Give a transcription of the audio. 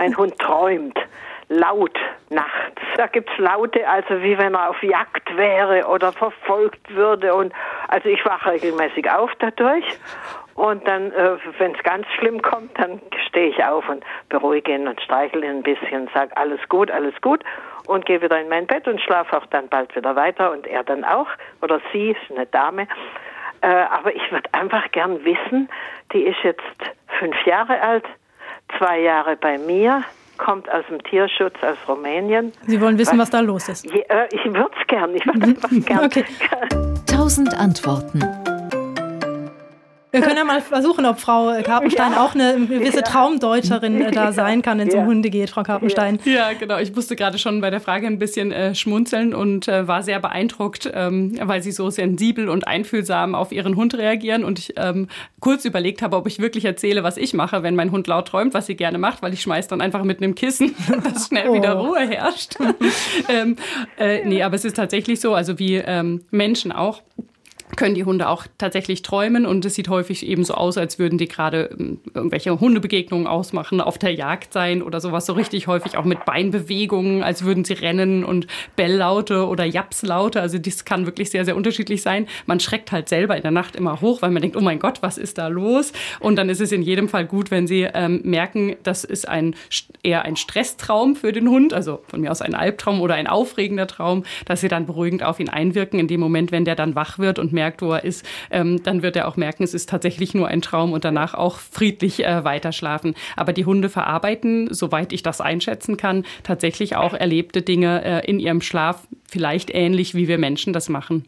Mein Hund träumt laut nachts. Da gibt's Laute, also wie wenn er auf Jagd wäre oder verfolgt würde. Und also ich wache regelmäßig auf dadurch. Und dann, äh, wenn es ganz schlimm kommt, dann stehe ich auf und beruhige ihn und streichle ihn ein bisschen, sage alles gut, alles gut und gehe wieder in mein Bett und schlafe auch dann bald wieder weiter und er dann auch oder sie ist eine Dame. Äh, aber ich würde einfach gern wissen, die ist jetzt fünf Jahre alt, zwei Jahre bei mir, kommt aus dem Tierschutz aus Rumänien. Sie wollen wissen, was, was da los ist? Je, äh, ich würde es gern, ich würde einfach gern. okay. Tausend Antworten. Wir können ja mal versuchen, ob Frau Karpenstein ja. auch eine gewisse ja. Traumdeuterin äh, da sein kann, wenn es ja. um Hunde geht, Frau Karpenstein. Ja, genau. Ich musste gerade schon bei der Frage ein bisschen äh, schmunzeln und äh, war sehr beeindruckt, ähm, weil Sie so sensibel und einfühlsam auf Ihren Hund reagieren. Und ich ähm, kurz überlegt habe, ob ich wirklich erzähle, was ich mache, wenn mein Hund laut träumt, was sie gerne macht, weil ich schmeiß dann einfach mit einem Kissen, dass schnell oh. wieder Ruhe herrscht. ähm, äh, nee, aber es ist tatsächlich so, also wie ähm, Menschen auch können die Hunde auch tatsächlich träumen und es sieht häufig eben so aus, als würden die gerade ähm, irgendwelche Hundebegegnungen ausmachen, auf der Jagd sein oder sowas so richtig häufig auch mit Beinbewegungen, als würden sie rennen und Belllaute oder Japslaute, also das kann wirklich sehr, sehr unterschiedlich sein. Man schreckt halt selber in der Nacht immer hoch, weil man denkt, oh mein Gott, was ist da los? Und dann ist es in jedem Fall gut, wenn sie ähm, merken, das ist ein, eher ein Stresstraum für den Hund, also von mir aus ein Albtraum oder ein aufregender Traum, dass sie dann beruhigend auf ihn einwirken in dem Moment, wenn der dann wach wird und merkt, merkt, wo er ist, ähm, dann wird er auch merken, es ist tatsächlich nur ein Traum und danach auch friedlich äh, weiterschlafen. Aber die Hunde verarbeiten, soweit ich das einschätzen kann, tatsächlich auch erlebte Dinge äh, in ihrem Schlaf, vielleicht ähnlich wie wir Menschen das machen.